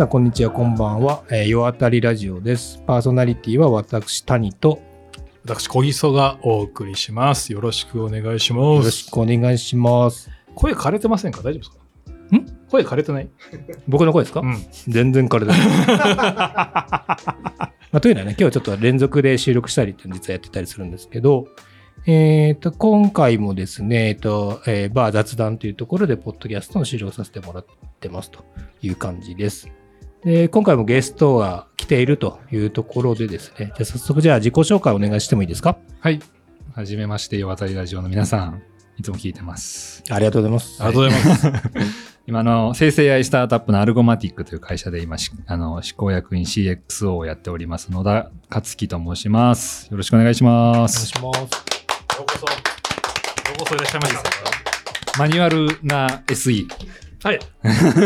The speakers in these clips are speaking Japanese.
皆さん、こんにちは、こんばんは。えー、夜当たりラジオです。パーソナリティは私、谷と、私、小木曽がお送りします。よろしくお願いします。よろしくお願いします。声枯れてませんか？大丈夫ですか？ん？声枯れてない？僕の声ですか、うん。全然彼だ。まあ、というのはね、今日はちょっと連続で収録したりって実はやってたりするんですけど、えっ、と、今回もですね、えっ、と、えーバー雑談というところで、ポッドキャストの収録させてもらってますという感じです。で、今回もゲストが来ているというところでですね、じゃあ早速じゃあ自己紹介お願いしてもいいですか？はい。はじめまして、渡りラジオの皆さん、いつも聞いてます。ありがとうございます。ありがとうございます。今、あの、生成 AI スタートアップのアルゴマティックという会社で今、しあの、執行役員 CXO をやっております、野田克樹と申します。よろしくお願いしまお願いす。します。ようこそ。ようこそいらっしゃいました。マニュアルな SE。はい。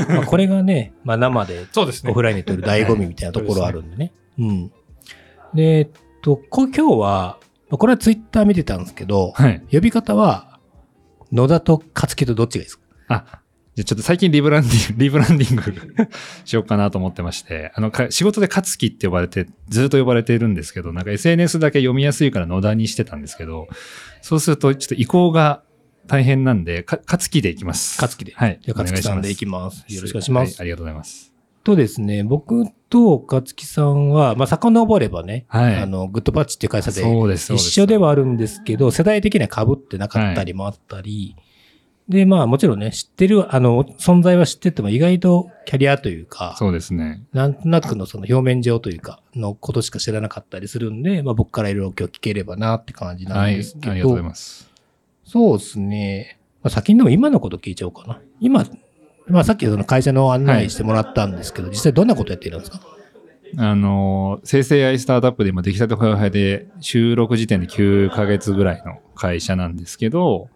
まあこれがね、まあ、生でそうですね。オフラインで撮る醍醐味みたいなところあるんでね。うん。で、えっと、こ今日は、まあこれはツイッター見てたんですけど、はい。呼び方は、野田と勝木とどっちがいいですか？あ、じゃあちょっと最近リブランディング、リブランディングしようかなと思ってまして、あの、か仕事で勝樹って呼ばれて、ずっと呼ばれているんですけど、なんか SNS だけ読みやすいから野田にしてたんですけど、そうするとちょっと移行が大変なんで、か勝樹でいきます。勝木で。はい。じゃあ、勝木さんでいきます。よろしくお願いします。はいありがとうございます。とですね、僕と勝木さんは、まあ、遡ればね、はい。あの、グッドパッチっていう会社で一。緒ではあるんですけど、世代的には被ってなかったりもあったり、で、まあもちろんね、知ってる、あの、存在は知ってても意外とキャリアというか、そうですね。なんとなくのその表面上というか、のことしか知らなかったりするんで、まあ僕からいろいろ今日聞ければなって感じなはい。あんですけど、りがとうございます。そうですね。まあ先にでも今のこと聞いちゃおうかな。今、まあさっきその会社の案内してもらったんですけど、実際どんなことやっているんですか？あの、生成 AI スタートアップで今出来たてほやほやで収録時点で9ヶ月ぐらいの会社なんですけど、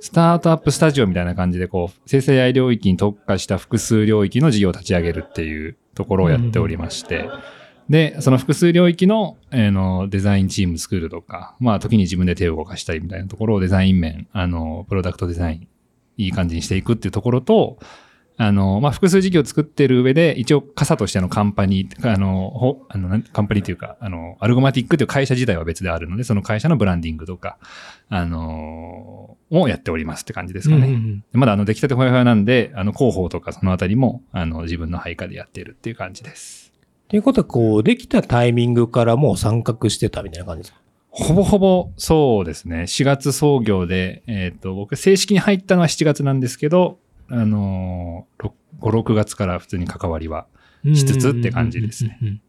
スタートアップスタジオみたいな感じでこう、生成 AI 領域に特化した複数領域の事業を立ち上げるっていうところをやっておりまして、で、その複数領域の,、えーのデザインチーム作るとか、まあ時に自分で手を動かしたりみたいなところをデザイン面、あの、プロダクトデザイン、いい感じにしていくっていうところと、あの、まあ、複数事業を作ってる上で、一応、傘としてのカンパニー、あの、ほあのカンパニーというか、あの、アルゴマティックという会社自体は別であるので、その会社のブランディングとか、あの、をやっておりますって感じですかね。うんうんまだ、あの、出来たてほやほやなんで、あの、広報とかそのあたりも、あの、自分の配下でやってるっていう感じです。ということは、こう、できたタイミングからもう参画してたみたいな感じですか？ほぼほぼ、そうですね。4月創業で、えっ、と、僕、正式に入ったのは7月なんですけど、あのー、5、6月から普通に関わりはしつつって感じですね。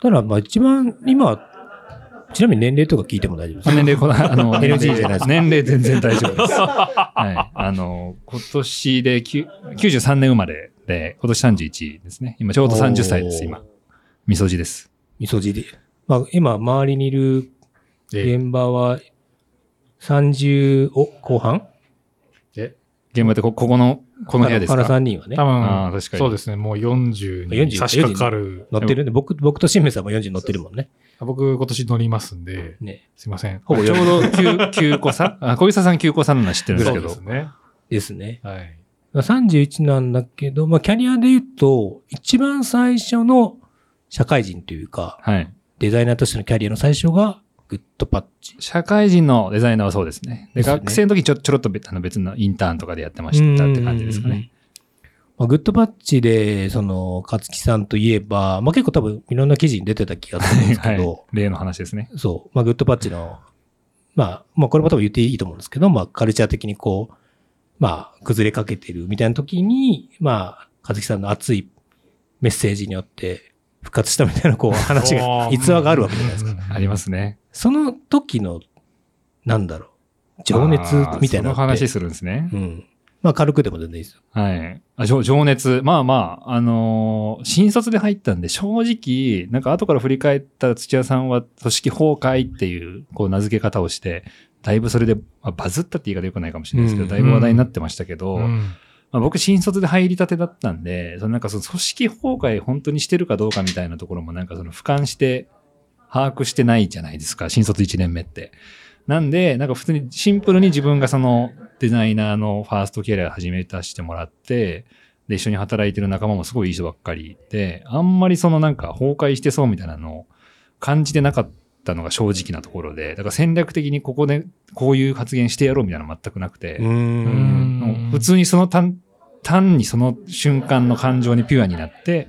たら、まあ一番、今、ちなみに年齢とか聞いても大丈夫ですか？あ年齢この、あの、NG じゃないですか年齢全然大丈夫です。はい。あの、今年できゅ93年生まれで、今年31ですね。今ちょうど30歳です、今。みそじです。みそじで。まあ今、周りにいるえ現場は、30、お、後半？え現場でこ、ここの、この部屋です原か3人はね多、あー確かに分、そうですね。もう40 40に差し掛かる。乗ってるんで、僕、僕と新明さんも40乗ってるもんね。僕、今年乗りますんで、ね。すいません。ほぼちょうど9、9個差あ、小木さん9個差なのは知ってるんですけどそうです。ね。ですね。はい。まあ31なんだけど、まあキャリアで言うと、一番最初の社会人というか、はい。デザイナーとしてのキャリアの最初が、グッドパッチ。社会人のデザイナーはそうですね。で、でね学生の時ちょちょろっと別あの別のインターンとかでやってましたって感じですかね。まあ、グッドパッチで、その、勝木さんといえば、まあ結構多分いろんな記事に出てた気がするんですけど、はい。例の話ですね。そう、まあグッドパッチの、まあ、まあこれも多分言っていいと思うんですけど、まあカルチャー的にこう、まあ崩れかけてるみたいな時に、まあ、勝木さんの熱いメッセージによって復活したみたいなこう話が、逸話があるわけじゃないですか。ありますね。その時の、なんだろう、情熱みたいなその話するんですねう。ん。まあ軽くでも全然いいですよ。はい。あ情情熱。まあまあ、あのー新卒で入ったんで、正直、なんか後から振り返ったら土屋さんは組織崩壊っていう、こう名付け方をして、だいぶそれで、まあ、バズったって言い方良くないかもしれないですけど、うん。だいぶ話題になってましたけど、うん。まあ、僕新卒で入りたてだったんで、そのなんかその組織崩壊本当にしてるかどうかみたいなところもなんかその俯瞰して把握してないじゃないですか、新卒1年目って。なんで、なんか普通にシンプルに自分がそのデザイナーのファーストキャリア始めたしてもらって、で一緒に働いてる仲間もすごいいい人ばっかりで、あんまりそのなんか崩壊してそうみたいなのを感じてなかったのが正直なところで、だから戦略的にここでこういう発言してやろうみたいなの全くなくて、普通にその単単にその瞬間の感情にピュアになって、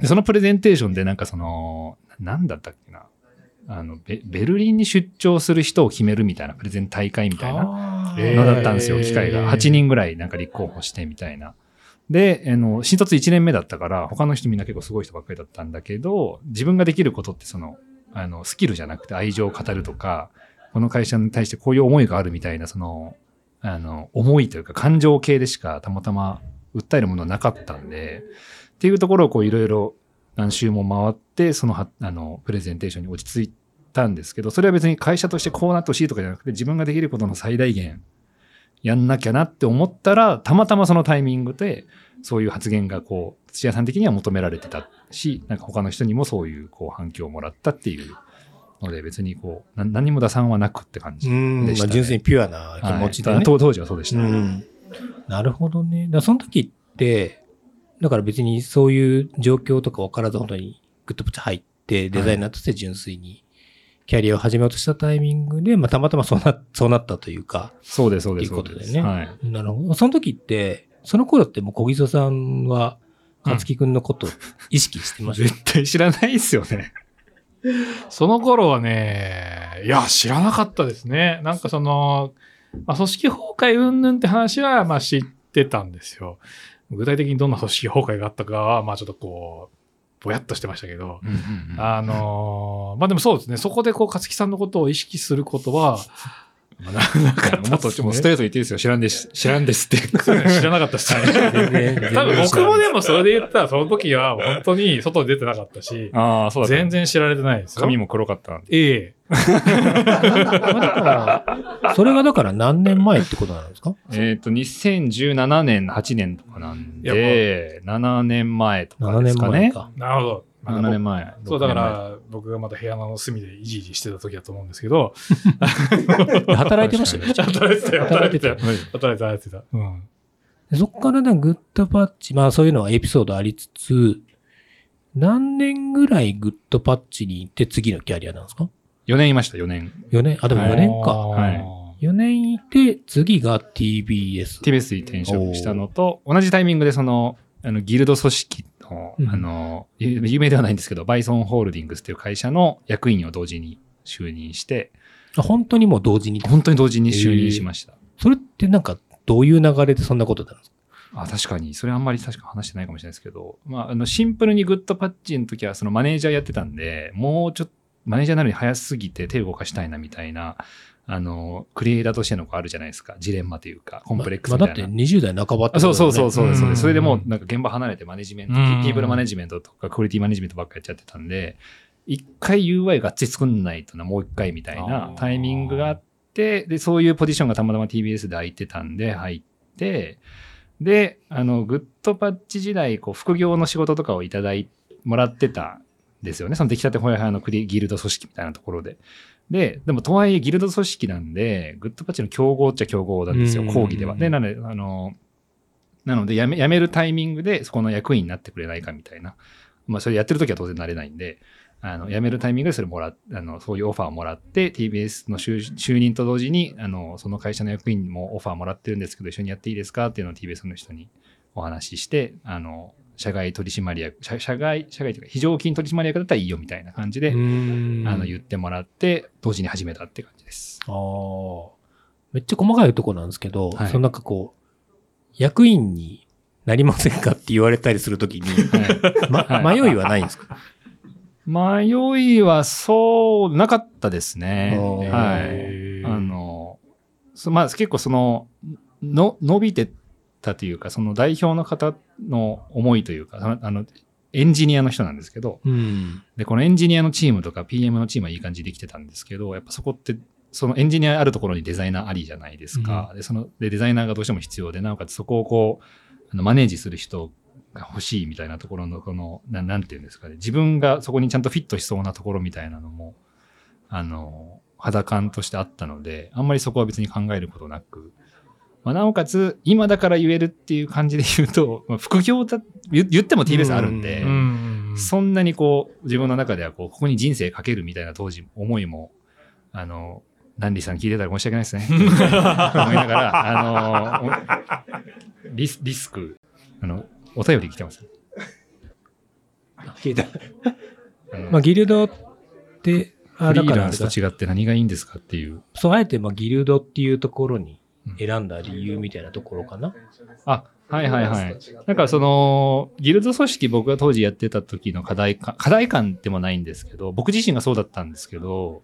でそのプレゼンテーションでなんかその、なんだったっけな。あのベ、ベルリンに出張する人を決めるみたいなプレゼン大会みたいなのだったんですよ、機会が。8人。人ぐらいなんか立候補してみたいな。で、あの、新卒1年目だったから、他の人みんな結構すごい人ばっかりだったんだけど、自分ができることってその、あの、スキルじゃなくて愛情を語るとか、この会社に対してこういう思いがあるみたいな、その、あの、思いというか感情系でしかたまたま訴えるものはなかったんで、っていうところをこういろいろ何周も回って、その、あの、プレゼンテーションに落ち着いたんですけど、それは別に会社としてこうなってほしいとかじゃなくて、自分ができることの最大限やんなきゃなって思ったら、たまたまそのタイミングで、そういう発言がこう、土屋さん的には求められてたし、なんか他の人にもそういうこう反響をもらったっていうので、別にこう、な何も打算はなくって感じ。うん。でしたねまあ純粋にピュアな気持ちでね。はい当当時はそうでした。うん。なるほどね。だその時って、だから別にそういう状況とか分からず本当にグッドプチ入ってデザイナーとして純粋にキャリアを始めようとしたタイミングで、まあたまたまそうな、そうなったというか、そうです、そうです。いうことでねはい。なるほど。その時って、その頃ってもう小木曽さんは、かつきくんのことを意識してました、絶対知らないですよね。その頃はね、いや、知らなかったですね。なんかその、まあ、組織崩壊云々って話は、まあ知ってたんですよ。具体的にどんな組織崩壊があったかは、まあちょっとこう、ぼやっとしてましたけど、あのーまあでもそうですね、そこでこう、勝木さんのことを意識することは、まあななかったもっと、もうストレートに言っていいですよ。知らんです。知らんですって。知らなかったですね。多分然僕もでもそれで言ったら、その時は本当に外に出てなかったし、ああ、そうだ。全然知られてないですよ。髪も黒かったんで。ええ。まあだから、それがだから何年前ってことなんですか？えっ、と、2017年、8年とかなんで、7年前とか ?7 年ですかね。前か。なるほど。7年前。そう、だか6年前。ら、僕がまた部屋の隅でいじいじしてた時だと思うんですけど、働いてましたよね。働いてたよ、働いてたよ。はい働いてた、働いてた。うん。でそっからね、グッドパッチ、まあそういうのはエピソードありつつ、何年ぐらいグッドパッチに行って次のキャリアなんですか？4年いました、4年。?4 年？あ、でも4年か。はい4年いて、次が TBS。TBS に転職したのと、同じタイミングでその、あの、ギルド組織の、うんあの、有有名ではないんですけど、バイソンホールディングスっていう会社の役員を同時に就任して、あ本当にもう同時に。本当に同時に就任しました。それってなんか、どういう流れでそんなことなんですか？あ確かに、それあんまり確か話してないかもしれないですけど、まあ、あの、シンプルにグッドパッチの時は、そのマネージャーやってたんで、もうちょっと、マネージャーなのに早すぎて手を動かしたいなみたいな、あの、クリエイターとしてのこうあるじゃないですか。ジレンマというか、コンプレックスみたいな。まあだって20代半ばってあそうそうそうそうです、そうう。それでもうなんか現場離れてマネジメント、うんピープルマネジメントとかクオリティマネジメントばっかりやっちゃってたんで、一回 UI がっつり作んないとな、もう一回みたいなタイミングがあって、で、そういうポジションがたまたま TBS で空いてたんで入って、で、あの、グッドパッチ時代、こう、副業の仕事とかをいただいもらってたんですよね。その出来たてほやほやのクリギルド組織みたいなところで。で、でもとはいえギルド組織なんで、グッドパッチの競合っちゃ競合なんですよ、うん講義では。で、なので、あの、なので辞め、辞めるタイミングでそこの役員になってくれないかみたいな。まあ、それやってる時は当然なれないんで、あの、辞めるタイミングでそれもらっあの、そういうオファーをもらって、TBS の就就任と同時に、あの、その会社の役員にもオファーもらってるんですけど、一緒にやっていいですか？っていうのを TBS の人にお話しして、あの、社外取締役、社社外、社外というか、非常勤取締役だったらいいよみたいな感じで、あの、言ってもらって、同時に始めたって感じです。ああ。めっちゃ細かいとこなんですけど、はいそのなんかこう、役員になりませんかって言われたりするときに、ま はい迷いはないんですか？迷いはそう、なかったですね。はい。あの、そまあ結構その、の、伸びてたというか、その代表の方の思いというか、あのエンジニアの人なんですけど、うん。で、このエンジニアのチームとか PM のチームはいい感じできてたんですけど、やっぱそこって、そのエンジニアあるところにデザイナーありじゃないですか。で、その、で、デザイナーがどうしても必要で、なおかつそこをこう、あのマネージする人が欲しいみたいなところの、この、ななんていうんですかね、自分がそこにちゃんとフィットしそうなところみたいなのも、あの、肌感としてあったので、あんまりそこは別に考えることなく、まあ、なおかつ、今だから言えるっていう感じで言うと、まあ、副業だ言言っても TBS あるんで、うんそんなにこう、自分の中ではこう、ここに人生かけるみたいな当時、思いも、あの、ランディさん聞いてたら申し訳ないですね。思いながら、あの、リスリスク、あの、お便り来てます。聞いた。まあ、ギルドって、あフリーランスと違って何がいいんですかっていう。そう、あえて、まあ、ギルドっていうところに選んだ理由みたいなところかな。あ、はいはいはい。なんかその、ギルド組織僕が当時やってた時の課題感、課題感でもないんですけど、僕自身がそうだったんですけど、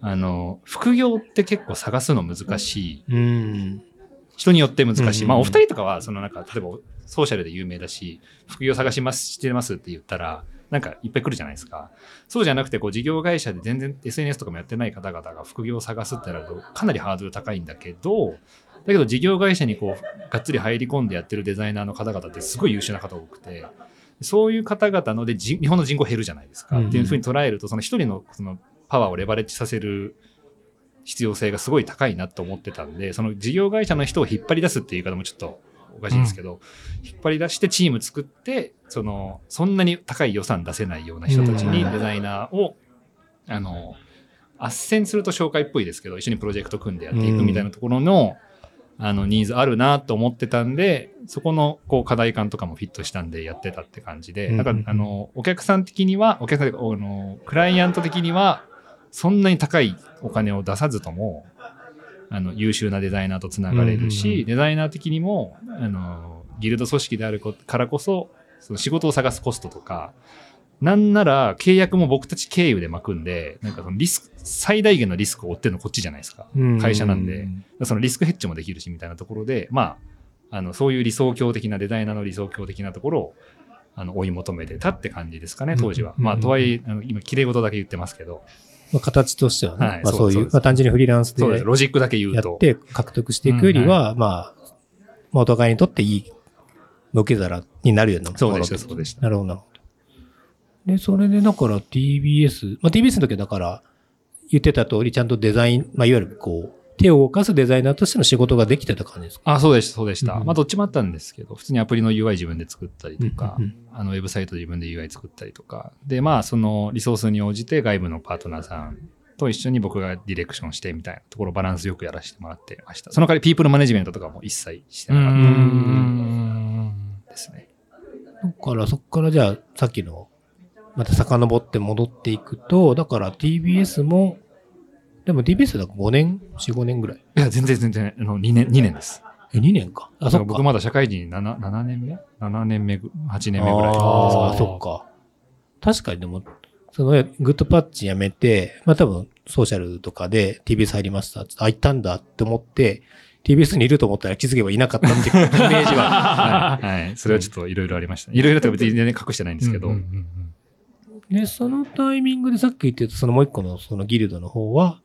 あの、副業って結構探すの難しい。うん。人によって難しい。うんまあお二人とかは、そのなんか、例えばソーシャルで有名だし、副業探します、してますって言ったら、なんかいっぱい来るじゃないですか。そうじゃなくて、こう事業会社で全然 SNS とかもやってない方々が副業を探すってなると、かなりハードル高いんだけど、だけど事業会社にこう、がっつり入り込んでやってるデザイナーの方々ってすごい優秀な方多くて、そういう方々ので、じ日本の人口減るじゃないですか。うんっていうふうに捉えると、その一人のそのパワーをレバレッジさせる必要性がすごい高いなと思ってたんで、その事業会社の人を引っ張り出すっていう言い方もちょっとおかしいですけど、引っ張り出してチーム作って、その、そんなに高い予算出せないような人たちにうん。デザイナーを、あの、斡旋すると紹介っぽいですけど、一緒にプロジェクト組んでやっていくみたいなところの、あの、ニーズあるなと思ってたんで、そこの、こう、課題感とかもフィットしたんでやってたって感じで、うん。だから、あの、お客さん的には、お客さんというかあの、クライアント的には、そんなに高いお金を出さずとも、あの、優秀なデザイナーとつながれるし、デザイナー的にも、あの、ギルド組織であるこからこそ、その仕事を探すコストとか、なんなら契約も僕たち経由で巻くんで、なんかそのリスク、最大限のリスクを負ってるのこっちじゃないですか。会社なんで。そのリスクヘッジもできるしみたいなところで、まあ、あの、そういう理想郷的なデザイナーの理想郷的なところを、あの、追い求めてたって感じですかね、当時は。うんまあ、とはいえ、あの今、綺麗事だけ言ってますけど、まあ、形としてはね、はいまあ、そういう、まあ、単純にフリーランスで。ロジックだけ言うと。やって獲得していくよりは、まあ、まあ、お互いにとっていい受け皿になるようなそうでしたそうでしたなるほど、なるほど。で、それでだから TBS、まあ、TBS の時はだから、言ってた通り、ちゃんとデザイン、まあ、いわゆるこう、手を動かすデザイナーとしての仕事ができてた感じですか？あ、そうでした、そうでした。うんまあ、どっちもあったんですけど、普通にアプリの UI 自分で作ったりとか、うんうんあの、ウェブサイトで自分で UI 作ったりとか。で、まあ、そのリソースに応じて外部のパートナーさんと一緒に僕がディレクションしてみたいなところをバランスよくやらせてもらってました。その代わりピープルマネジメントとかも一切してうなかっん。たですね。だから、そこからじゃあ、さっきの、また遡って戻っていくと、だから TBS も、でも TBS だから5年 ?4、5年ぐらい。いや、全然全然、あの、2年、2年です。え、2年か。あ、そっか。僕まだ社会人 7, 7年目 ?7 年目ぐ、8年目ぐらいですああ。そっか。確かにでも、そのグッドパッチやめて、まあ多分ソーシャルとかで TBS 入りました。あ、行ったんだって思って、TBS にいると思ったら気づけばいなかったっていうイメージは。はい。はい。それはちょっといろいろありました。いろいろと別に全然隠してないんですけど、うんうんうんで、そのタイミングでさっき言ってたそのもう一個のそのギルドの方は、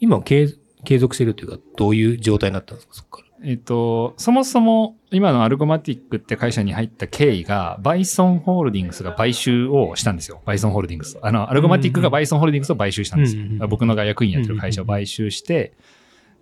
今は継継続してるというか、どういう状態になったんですか、そこから。えっと、そもそも今のアルゴマティックって会社に入った経緯が、バイソンホールディングスが買収をしたんですよ。バイソンホールディングス。あの、アルゴマティックがバイソンホールディングスを買収したんですようんうんうん。僕のが役員やってる会社を買収して、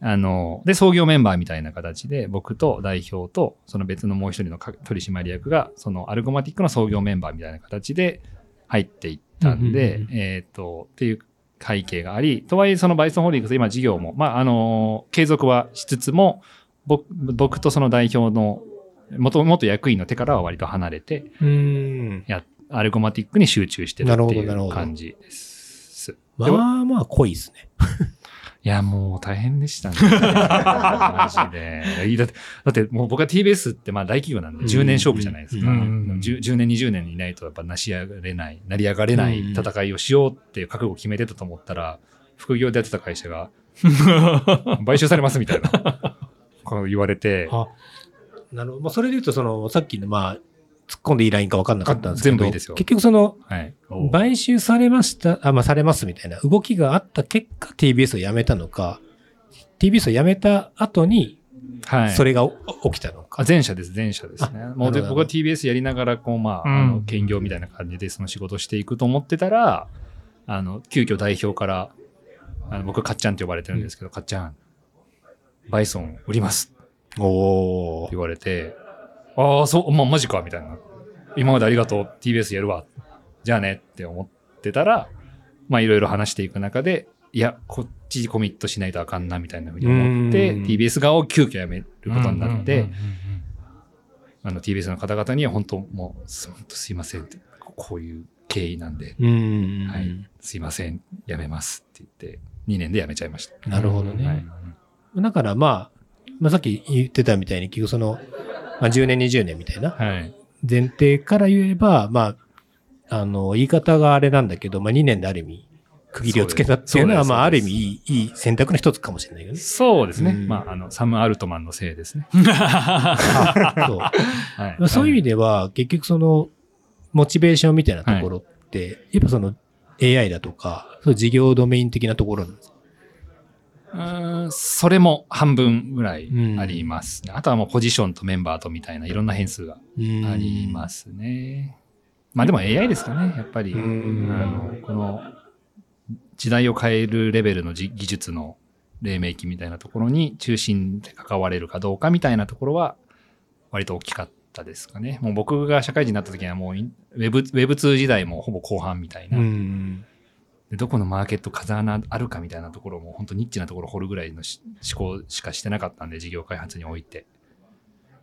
あの、で、創業メンバーみたいな形で、僕と代表と、その別のもう一人のか取締役が、そのアルゴマティックの創業メンバーみたいな形で入っていったんで、うんうんうんえっと、っていう背景があり、とはいえそのバイソンホールディングス、今事業も、まあ、あの、継続はしつつも、僕僕とその代表の元元役員の手からは割と離れて。やアルゴマティックに集中してるってなるほどいう感じです。まあまあ濃いですね。いや、もう大変でしたね。マジで。だって、だってもう僕は TBS ってまあ大企業なんでうん10年勝負じゃないですか。うん 10, 10年、20年いないとやっぱ成し上がれない、成り上がれない戦いをしようっていう覚悟を決めてたと思ったら、副業でやってた会社が 買収されますみたいなこと言われて、あ、なるほど。まあそれで言うと、その、さっきのまあ、突っ込んでいいラインか分かんなかったんですけど、全部いいですよ結局その、はい。買収されました、あ、まあ、されますみたいな動きがあった結果、TBS を辞めたのか、TBS を辞めた後に、はい。それが起きたのか。あ前者です、前者ですねあ。もうで僕は TBS やりながら、こう、まあ、うんあの兼業みたいな感じでその仕事していくと思ってたら、あの、急遽代表から、あの僕、かっちゃんって呼ばれてるんですけど、かっちゃん、バイソン売りますっておー言われて、ああ、そう、まあ、マジかみたいな。今までありがとう。TBS やるわ。じゃあねって思ってたら、まあ、いろいろ話していく中で、いや、こっちコミットしないとあかんなみたいなふうに思って、うん TBS 側を急遽辞めることになって、あの TBS の方々には本当もう、すいませんって、こういう経緯なんで、うん。はい、すいません、辞めますって言って、2年で辞めちゃいました。なるほどね。はいだからまあ、まあ、さっき言ってたみたいに、結局その、まあ、10年、20年みたいなはい。前提から言えば、まあ、あの、言い方があれなんだけど、まあ、2年である意味、区切りをつけたっていうのは、まあ、ある意味いい、いい選択の一つかもしれないよね。そうですね。うんまあ、あの、サム・アルトマンのせいですね。そう。はい。そういう意味では、結局その、モチベーションみたいなところって、やっぱその AI だとか、そういう事業ドメイン的なところなんですうーんそれも半分ぐらいうんありますね。あとはもうポジションとメンバーとみたいないろんな変数がありますね。まあでも AI ですかね、やっぱり。あうんのこの時代を変えるレベルのじ技術の黎明期みたいなところに中心で関われるかどうかみたいなところは割と大きかったですかね。もう僕が社会人になった時にはもうインウェブ、ウェブ2時代もほぼ後半みたいな。うん。でどこのマーケット風穴あるかみたいなところも本当ニッチなところ掘るぐらいのし思考しかしてなかったんで事業開発において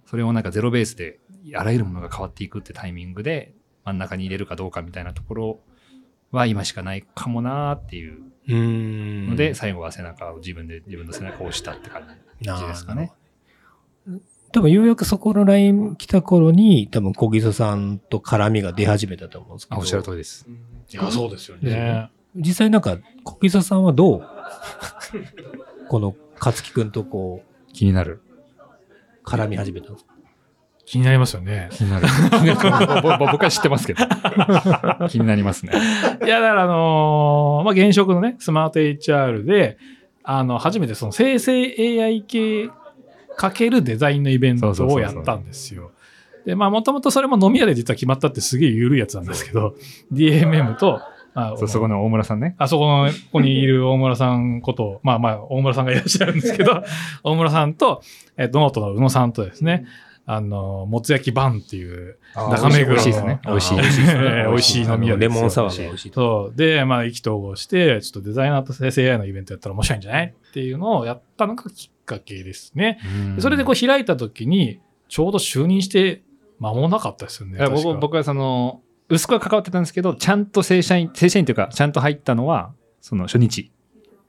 それをなんかゼロベースであらゆるものが変わっていくってタイミングで真ん中に入れるかどうかみたいなところは今しかないかもなーっていううん。ので、最後は背中を自分で自分の背中を押したって感じですかね。多分ようやくそこのライン来た頃に、多分小木曽さんと絡みが出始めたと思うんですけど。あおっしゃる通りです。いや、そうですよですよねね。実際なんか、小木曽さんはどう？この勝木くんとこう、気になる。絡み始めたんですか気になりますよね。気になる。僕は知ってますけど。気になりますね。いや、だからあのーまあ、現職のね、スマート HR で、あの、初めてその生成 AI 系かけるデザインのイベントをやったんですよ。で、まあ、もともとそれも飲み屋で実は決まったってすげえ緩いやつなんですけど、DMM と、まあそうそこの大村さんね。あそこの、ここにいる大村さんこと、まあまあ、大村さんがいらっしゃるんですけど、大村さんと、えっと、ノートの宇野さんとですね、あの、もつ焼きバンっていう、中目黒の美味しいですね。美味しい。美味しい 飲み屋ですよレモンサワーが美味しいと。そう。で、まあ、意気投合して、ちょっとデザイナーと生成 AI のイベントやったら面白いんじゃないっていうのをやったのがきっかけですね。でそれでこう開いた時に、ちょうど就任して間もなかったですよね。僕はその、薄くは関わってたんですけど、ちゃんと正社員、正社員というか、ちゃんと入ったのは、その初日。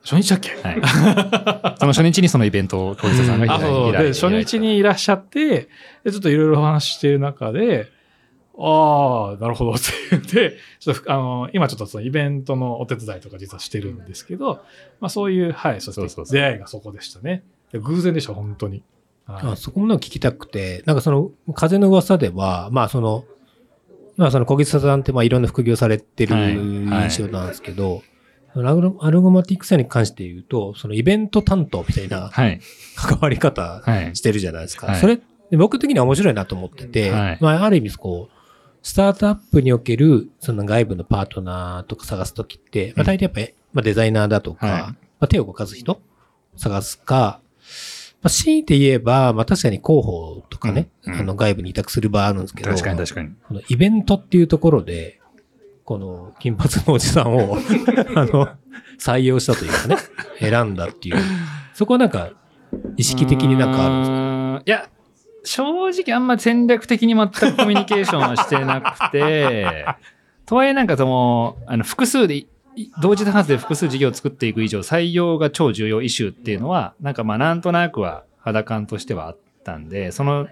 初日だっけ？はい。その初日にそのイベントを小磯さんがあ、開いそう。で、初日にいらっしゃって、で、ちょっといろいろお話ししている中で、ああ、なるほどって言って、ちょっと、あの、今ちょっとそのイベントのお手伝いとか実はしてるんですけど、まあそういう、はい、そうそうそう出会いがそこでしたね。で偶然でした、本当に。はいあそこもなんか聞きたくて、なんかその、風の噂では、まあその、まあその小木曽さんってまあいろんな副業されてるはい印象なんですけど、アルゴアルゴマティックさに関して言うと、そのイベント担当みたいなはい。関わり方はい。してるじゃないですか。はいそれ、僕的には面白いなと思ってて、はいまあある意味こう、スタートアップにおけるその外部のパートナーとか探すときって、まあ大体やっぱり、まあ、デザイナーだとか、はいまあ、手を動かす人探すか、まあ、強いて言えば、まあ確かに広報とかね、うんうんあの外部に委託する場合あるんですけど、確かに確かに。このイベントっていうところで、この金髪のおじさんを あの採用したというかね、選んだっていう。そこはなんか、意識的になんかあるんですか？いや、正直あんま戦略的に全くコミュニケーションはしてなくて、とはいえなんかその、あの、複数で同時多発で複数事業を作っていく以上、採用が超重要イシューっていうのは、なんかまあなんとなくは肌感としてはあったんで、その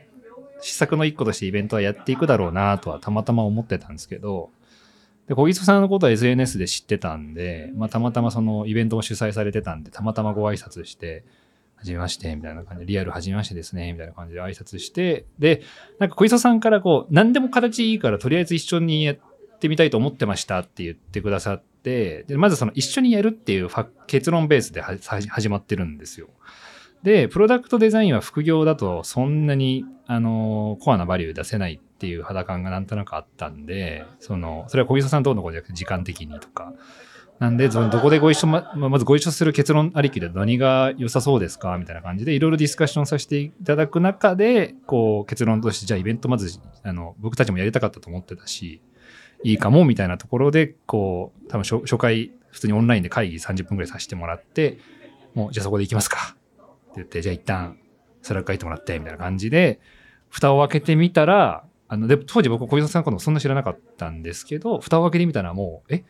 施策の一個としてイベントはやっていくだろうなとはたまたま思ってたんですけど、で、小木曽さんのことは SNS で知ってたんで、まあたまたまそのイベントも主催されてたんで、たまたまご挨拶して、はじめまして、みたいな感じで、リアルはじめましてですね、みたいな感じで挨拶して、で、なんか小磯さんからこう、何でも形いいから、とりあえず一緒にやっってみたいと思ってましたって言ってくださって、でまずその一緒にやるっていう結論ベースで始まってるんですよ。で、プロダクトデザインは副業だとそんなに、あの、コアなバリュー出せないっていう肌感がなんとなくあったんで、その、それは小磯さんどうのこうじゃなくて時間的にとかなんで、どこでご一緒ま、まずご一緒する結論ありきで何が良さそうですかみたいな感じで、いろいろディスカッションさせていただく中で、こう、結論として、じゃあイベントまず、あの、僕たちもやりたかったと思ってたし、いいかも、みたいなところで、こう、多分初初回、普通にオンラインで会議30分くらいさせてもらって、もう、じゃあそこで行きますか。って言って、じゃあ一旦、 Slack 書いてもらって、みたいな感じで、蓋を開けてみたら、あの、で、当時僕、小泉さんのことそんな知らなかったんですけど、蓋を開けてみたらもう、え？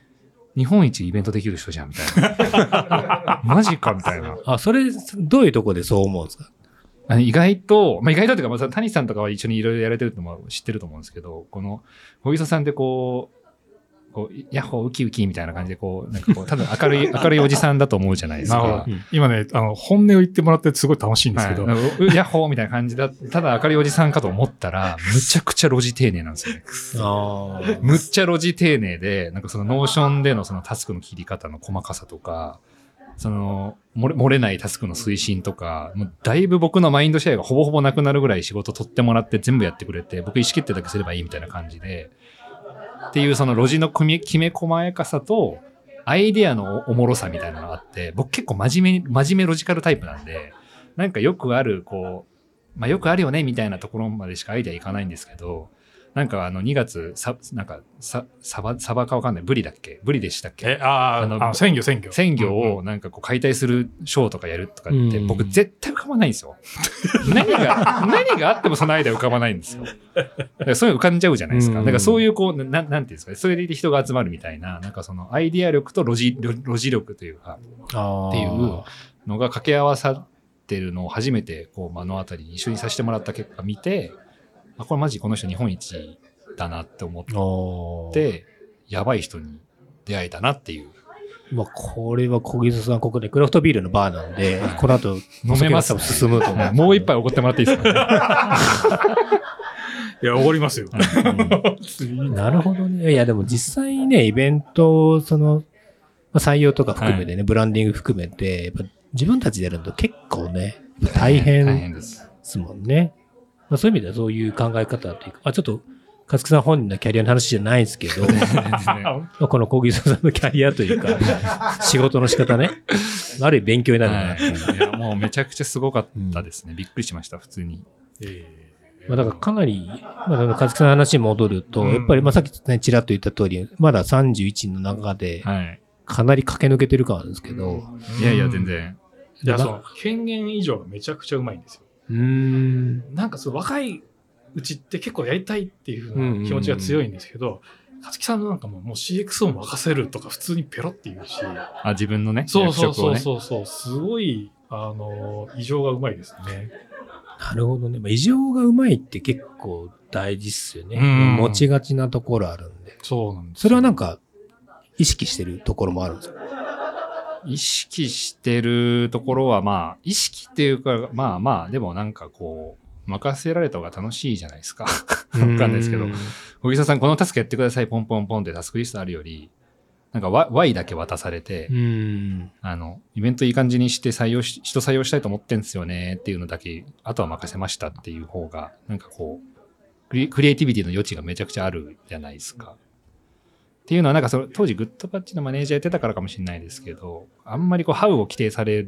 日本一イベントできる人じゃん、みたいな。マジか、みたいな。あ、それ、どういうとこでそう思うんですか？意外と、まあ、意外とっていうか、まあ、谷さんとかは一緒にいろいろやられてるってのも知ってると思うんですけど、この、小木曽さんってこう、こう、ヤッホーウキウキみたいな感じで、こう、なんかこう、多分明るい、明るいおじさんだと思うじゃないですか。うん今ね、あの、本音を言ってもらってすごい楽しいんですけど、はい、ヤッホーみたいな感じだ、ただ明るいおじさんかと思ったら、むちゃくちゃロジ丁寧なんですよね。ああ。むっちゃロジ丁寧で、なんかその Notion でのそのタスクの切り方の細かさとか、その漏れ漏れないタスクの推進とか、もうだいぶ僕のマインドシェアがほぼほぼなくなるぐらい仕事取ってもらって全部やってくれて、僕意思決定だけすればいいみたいな感じで、っていうそのロジのきめ細やかさと、アイデアのおもろさみたいなのがあって、僕結構真面目、真面目ロジカルタイプなんで、なんかよくある、こう、まあよくあるよねみたいなところまでしかアイデアいかないんですけど、なんかあの2月、さ、なんか、さ、サバ、サバかわかんない。ブリだっけ？ブリでしたっけ？え、あーあのあの、鮮魚、鮮魚。鮮魚うんをなんかこう解体するショーとかやるとかって、うん僕絶対浮かばないんですよ。何が、何があってもその間浮かばないんですよ。だからそういうの浮かんじゃうじゃないですか。うんだからそういうこう、ななんていうんですかね。それで人が集まるみたいな、なんかそのアイディア力とロジ、ロロジ力というか、ああ。っていうのが掛け合わさってるのを初めてこう目の当たりに一緒にさせてもらった結果見て、あ、これマジこの人日本一だなって思っ。て、やばい人に出会えたなっていう。まあ、これは小木曽さん、ここでクラフトビールのバーなんで、この後、飲めます？進むと思う。もう一杯おごってもらっていいですか、いや、おごりますよ。なるほどね。いや、でも実際ね、イベント、その、まあ採用とか含めてね、ブランディング含めて、やっぱ自分たちでやると結構ね、大大変。ですもんね。まあ、そういう意味ではそういう考え方というか、まあ、ちょっと、勝木さん本人のキャリアの話じゃないですけど、まあこの小木曽さんのキャリアというか、仕事の仕方ね、ある意味勉強になるな。はいいやもうめちゃくちゃすごかったですね。びっくりしました、普通に。えまあ、だからかなり、まあ、勝木さんの話に戻ると、うんやっぱり、まあ、さっきね、ちらっと言った通り、まだ31の中で、はい。かなり駆け抜けてる感あるんですけど、いやいや、全。然。いや、でその、権限以上がめちゃくちゃうまいんですよ。うーん。なんかそう、若いうちって結構やりたいっていう風な気持ちが強いんですけど、勝木さんのなんかもうもう CXO も任せるとか普通にペロって言うし、あ、自分のね、そうそうそうそうそう、すごい、あの、異常がうまいですね。なるほどね。まあ、異常がうまいって結構大事っすよね。うん持ちがちなところあるんで。そうなんですそれはなんか、か、意識してるところもあるんですか？意識してるところは、まあ、意識っていうか、まあまあ、でもなんかこう、任せられた方が楽しいじゃないですか。わかんないですけど。小木さん、このタスクやってください、ポンポンポンってタスクリストあるより、なんか Y, だけ渡されて。あの、イベントいい感じにして採用し、人採用したいと思ってんですよねっていうのだけ、あとは任せましたっていう方が、なんかこう、クリエイティビティの余地がめちゃくちゃあるじゃないですか。っていうのは、なんかその、当時グッドパッチのマネージャーやってたからかもしれないですけど、あんまりこう、ハウを規定され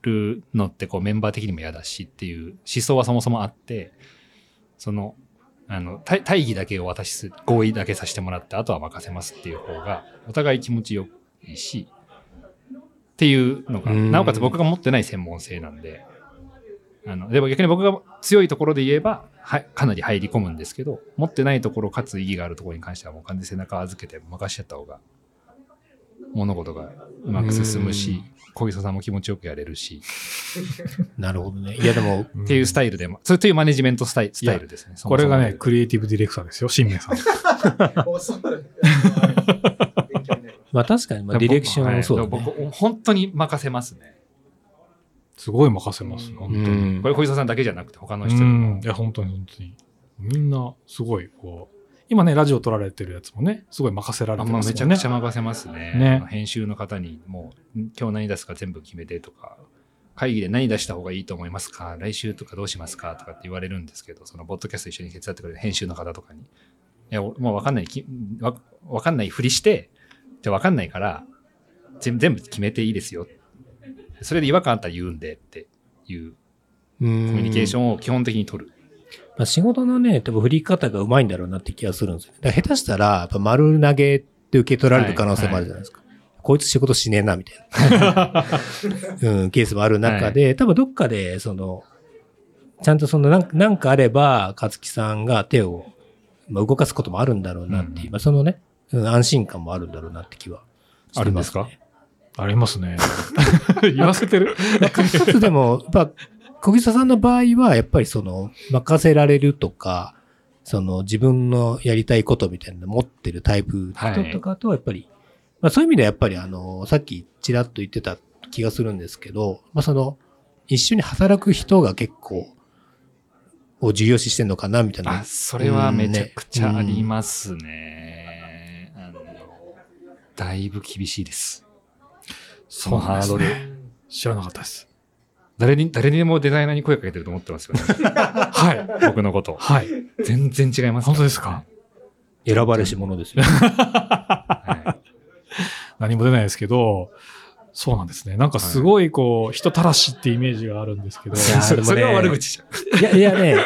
るのってこう、メンバー的にも嫌だしっていう思想はそもそもあって、その、あの、大大義だけを渡しす、合意だけさせてもらって、あとは任せますっていう方が、お互い気持ちよいし、っていうのが、うん。なおかつ僕が持ってない専門性なんで、あの、でも逆に僕が強いところで言えば、はい、かなり入り込むんですけど、持ってないところかつ意義があるところに関してはもう完全に背中預けて任しちゃった方が、物事がうまく進むし、小木曽さんも気持ちよくやれるし、なるほどね。いや、でも、っていうスタイルでも、それというマネジメントスタイスタイルですね。そもそもこれがね、クリエイティブディレクターですよ、新明さん。ますまあ確かに、まあディレクションもそうだはいね。僕、本当に任せますね。すごい任せます、本当に。うんこれ小木曽さんだけじゃなくて他の人もん。いや、本当に本当に。みんな、すごい、こう、今ね、ラジオ撮られてるやつもね、すごい任せられてますよね。めちゃくちゃ任せますね。ね編集の方にもう、ん今日何出すか全部決めてとか、会議で何出した方がいいと思いますか？来週とかどうしますか？とかって言われるんですけど、そのボッドキャスト一緒に手伝ってくれる編集の方とかに。いや、おもうわかんないきわ、わかんないふりして、じゃあ分かんないから、全全部決めていいですよ。それで違和感あったら言うんでっていうココミュニケーション。を基本的に取る。まあ、仕事のね、多分振り方がうまいんだろうなって気がするんですよ。だから下手したら、やっぱ丸投げって受け取られる可能性もあるじゃないですか。こいつ仕事しねえな、みたいな。うん、ケースもある中で、多分どっかで、その、ちゃんとそのなん、なんかあれば、勝木さんが手を、まあ、動かすこともあるんだろうなっていう、うんまあ、そのね、うん安心感もあるんだろうなって気はしてます、ね。あるんですか？ありますね。言わせてる？かつでも、やっぱ、小木佐さんの場合は、やっぱりその、任せられるとか、その自分のやりたいことみたいなの持ってるタイプの人とかと、やっぱり、まあそういう意味ではやっぱりあの、さっきちらっと言ってた気がするんですけど、まあその、一緒に働く人が結構、を重要視してんのかなみたいなあ、。それはめちゃくちゃありますね。あの、だいぶ厳しいです。そのハードル。知らなかったです。誰に、誰にでもデザイナーに声かけてると思ってますよね。はい。僕のこと。はい。全然違います。本当ですか？選ばれし者ですよ。は何も出ないですけど、そうなんですね。なんかすごいこう、人たらしってイメージがあるんですけど。い。いやそでもねそれは悪口じゃん。いや、いやね、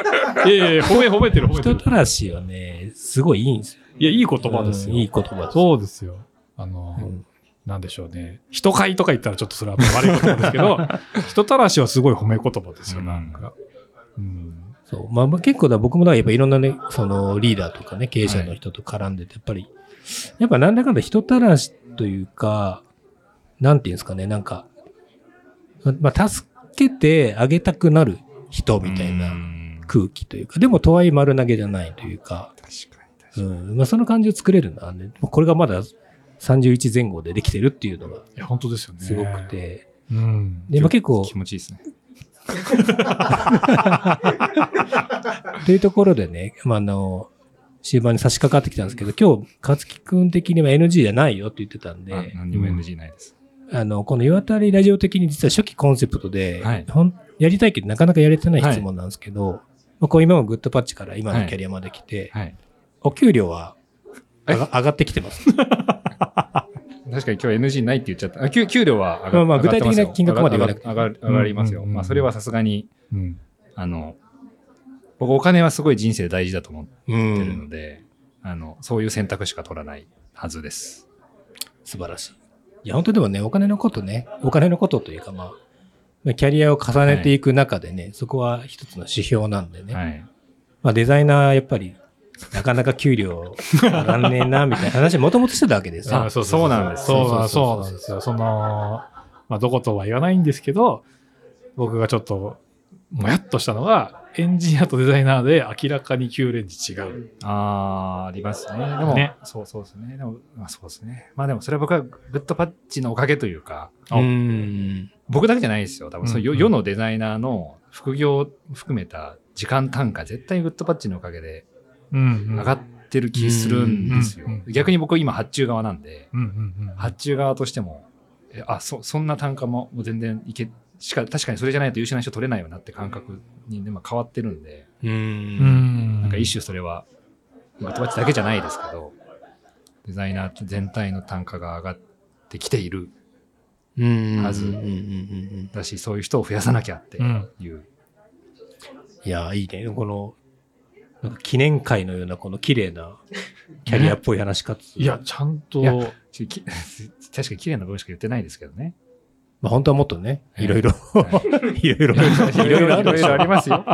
いやいや、褒め褒めてる褒めてる。人たらしはね、すごいいいんですよ。いや、いい言葉ですよ。うんいい言葉です。そうですよ。あの、うんなんでしょうね。人買いとか言ったらちょっとそれは悪い言葉ですけど、人たらしはすごい褒め言葉ですよ、うんなんか。うん。そう。まあ、まあ結構だ、僕もだやっぱいろんなね、そのリーダーとかね、経営者の人と絡んでて、やっぱり、やっぱなんだかんだ人たらしというか、なんていうんですかね、なんか、まあ、助けてあげたくなる人みたいなうん空気というか、でもとはいえ丸投げじゃないというか、確かに確かに。うん。まあ、その感じを作れるんだね。これがまだ31前後でできてるっていうのがいや、本当ですよね。すごく。て、うん。で、まあ、結構、気持ちいいですね。というところでね、まあ、あの、終盤に差し掛かってきたんですけど、今日、勝木くん的には NG じゃないよって言ってたんで、あ何にも NG ないです。あの、この岩渡りラジオ的に実は初期コンセプトで、はいほんやりたいけどなかなかやれてない質問なんですけど、まあ、こう今もグッドパッチから今のキャリアまで来て、はい。お給料はえ上が上がってきてます。確かに今日 NG ないって言っちゃった。あ給給料は上がまあまあ上がってますよ具体的な金額まで上が上が上がりますよ。うんうんうんまあそれはさすがに、うん。あの、僕お金はすごい人生で大事だと思ってうるん。ので、あの、そういう選択しか取らないはずです。素晴らしい。いや、本当でもね、お金のことね、お金のことというかまあ、まあキャリアを重ねていく中でね、そこは一つの指標なんでね。はい。まあデザイナーやっぱり、なかなか給料上がんねえな、みたいな話もともとしてたわけですよ。あそうなんですそうなんそうそうそうなんですよ。その、まあ、どことは言わないんですけど、僕がちょっと、もやっとしたのが、エンジニアとデザイナーで明らかに給レンジ違う。あー、ありますね。でも、ねそうそうですね。でも、まあそうですね。まあでもそれは僕はグッドパッチのおかげというか、うーん。僕だけじゃないですよ。多分そうん世世のデザイナーの副業を含めた時間単価、絶対グッドパッチのおかげで。上がってる気するんですようんうんう。ん逆に僕今発注側なんで、うんうんうん。発注側としても、えあ、そ、そんな単価ももう全然いけ、しか、確かにそれじゃないと優秀な人取れないよなって感覚に今変わってるんで、んん。なんか一種それは、グッドパッチだけじゃないですけど、デザイナー全体の単価が上がってきているうん。はずうんうんうんうんだし、そういう人を増やさなきゃっていう。いや、いいね。この、なんか記念会のようなこの綺麗なキャリアっぽい話し方。いや、、ちゃんと、確かに綺麗な部分しか言ってないですけどね。まあ本当はもっとね、いろいろ、はいろいろ、いろいろあるでしょいろいろありますよ。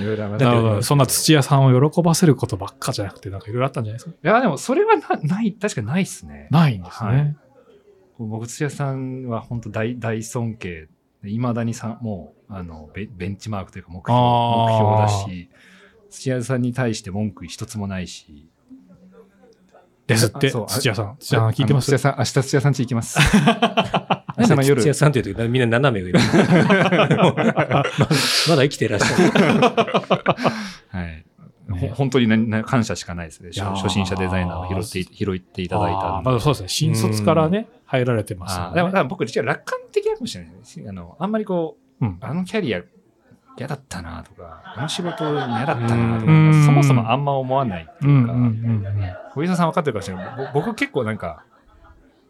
いろいろありますだよからそんな土屋さんを喜ばせることばっかじゃなくて、なんかいろいろあったんじゃないですか？いや、でもそれはなない、確かにないっすね。ないんですね。はい僕、土屋さんは本当大、大尊敬。いまだにさん、もう、あのベ、ベンチマークというか目標、目標だし、土屋さんに対して文句一つもないし。ですって、土屋さん。土屋さん聞いてます？土屋さん、明日土屋さん家行きます。明日の夜土。屋さんっていうとみんな斜め上ま まだ生きてらっしゃる。はい。ほ本当になな感謝しかないですね。初心者デザイナーを拾ってい、拾っていただいたまだそうですね。新卒からね、入られてますよね。でも、だから僕、実は楽観的なかもしれないです。あの、あんまりこう、うんあのキャリア嫌だったなとか、あの仕事嫌だったなとかうん、そもそもあんま思わないってうんいうか。小木さん分かってるかもしれない。ぼ僕結構なんか、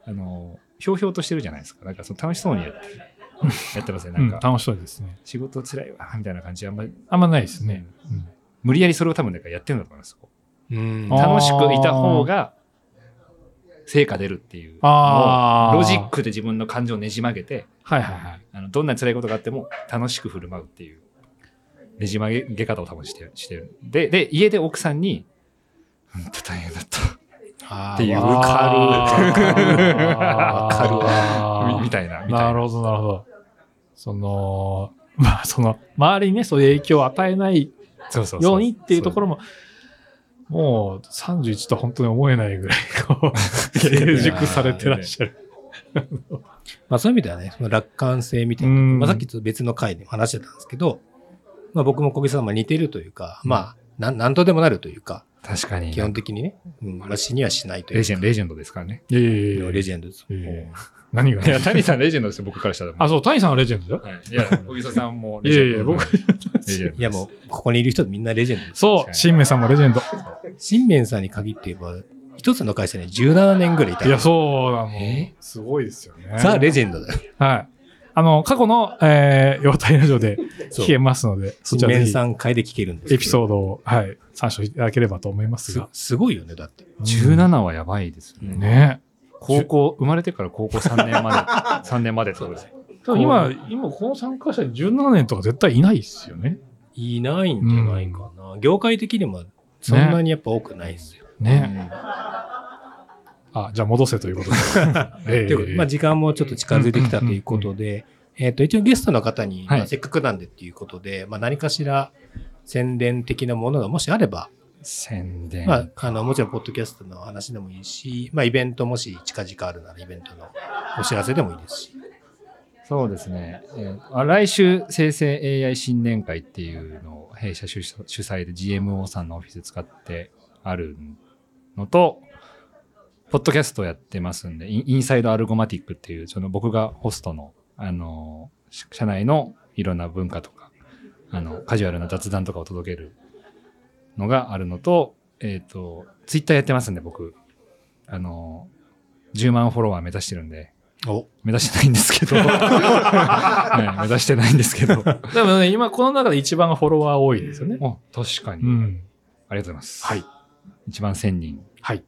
あの、ひょうひょうとしてるじゃないですか。なんかその楽しそうにやって、やってますね。なか、うんん楽しそうですね。仕事辛いわ、みたいな感じであんまり、あんまないですね。うん無理やりそれを多分なんかやってるんだと思います。うん楽しくいた方が、成果出るっていうロジックで自分の感情をねじ曲げて、はいはいはい。あのどんな辛いことがあっても楽しく振る舞うっていうねじ曲げ方を多分してるしてる。で、で、家で奥さんに、うんと大変だった。っていうわかる。わかるわみみたいな。ななるほど、なるほど。その、まあ、その、周りにね、そういう影響を与えないそうそうそうようにっていうところも、もう31と本当に思えないぐらい、こう、成熟されてらっしゃる。まあそういう意味ではね、その楽観性みたいな、うんまあさっきと別の回でも話してたんですけど、まあ僕も小木さんは似てるというか、まあ、なんなんとでもなるというか、確かに。基本的にね、うんまあ、死にはしないというレジェンド、レジェンドですからね。いやいやいやレジェンドです。いやいや何が？いや、谷さんレジェンドですよ、僕からしたら。あ、そう、谷さんはレジェンドだよ。はい、いや、小木曽さんもいやいや、僕、レジェンド。いやもう、ここにいる人みんなレジェンドです。そう、新明さんもレジェンド。新面さんに限って言えば、一つの会社に17年ぐらいいたいや、そうだもんえ？すごいですよね。ザ・レジェンドだよ。はい。あの、過去の、えー、ヨタイラジオでそう聞けますので、そ新ちらぜひ面さん会で聞けるんですエピソードドを、はい、参照いただければと思いますすが。すごいよね、だって。17はやばいですね。ね。高校、生まれてから高校3年まで、3年までってことです。多分今、今この参加者に17年とか絶対いないですよね。いないんじゃないかな。業界的にもそんなにやっぱ多くないですよ。ね。あ、じゃあ戻せということで。ええということで、まあ、時間もちょっと近づいてきたということで、えっと、一応ゲストの方に、はいまあせっかくなんでっていうことで、まあ、何かしら宣伝的なものがもしあれば、宣伝。まあ、あの、もちろん、ポッドキャストの話でもいいし、まあ、イベントもし近々あるなら、イベントのお知らせでもいいですし。そうですね。えーあ来週、生成 AI 新年会っていうのを弊社主主催で GMO さんのオフィス使ってあるのと、ポッドキャストやってますんで、インインサイドアルゴマティックっていう、その僕がホストの、あの、し社内のいろんな文化とか、あの、カジュアルな雑談とかを届けるのがあるのと、えっ、と、ツイッターやってますんで、僕。あの、10万フォロワー目指してるんで、お、目指してないんですけど、はい目指してないんですけど。でもね、今この中で一番フォロワー多いですよね。お確かに、うん。ありがとうございます。はい。一番1000人。はい。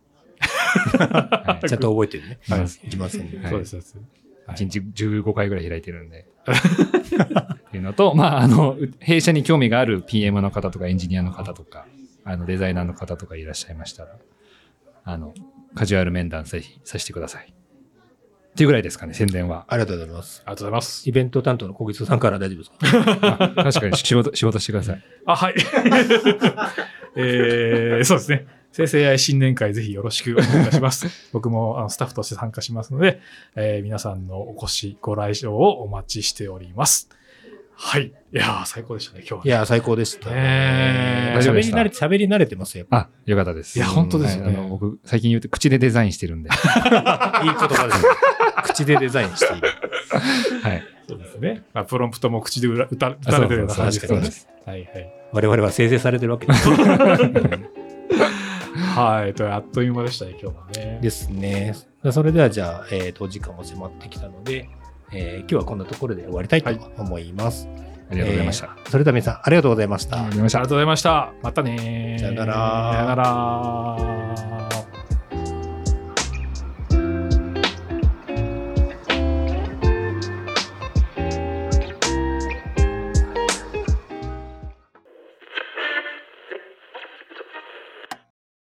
はいちゃんと覚えてるね。はいいきますんで。はいそうです、そうです。はい1日15回ぐらい開いてるんで。っていうのと、まあ、あの、弊社に興味がある PM の方とかエンジニアの方とか、あの、デザイナーの方とかいらっしゃいましたら、あの、カジュアル面談ぜひさせてください。っていうぐらいですかね、宣伝は。ありがとうございます。ありがとうございます。イベント担当の小木さんから大丈夫ですか？あ確かに仕事、仕事してください。あ、はい。えー、そうですね。生成 AI 新年会ぜひよろしくお願いいたします。僕もあのスタッフとして参加しますので、えー皆さんのお越し、ご来場をお待ちしております。はい。いやー、最高でしたね、今日は。いや、最高でした。ね喋り大丈夫でした慣れて、喋り慣れてますよ。やっあ、よかったです。いや本当ですよねはいあの僕、最近言うと口でデザインしてるんで。ぱ いい言葉ですね。口でデザインしている。はい。そうですね。まあ、プロンプトも口で打た打たれてるような感じですね。はいはい。我々は生成されてるわけです。はい。とあっという間でしたね、今日もね。ですね。それではじゃあ、えっ、と、お時間も迫ってきたので、えー今日はこんなところで終わりたいと思います。ありがとうございました。えーそれでは皆さん、ありがとうございました。ありがとうございましたました。ねーさよならさよなら。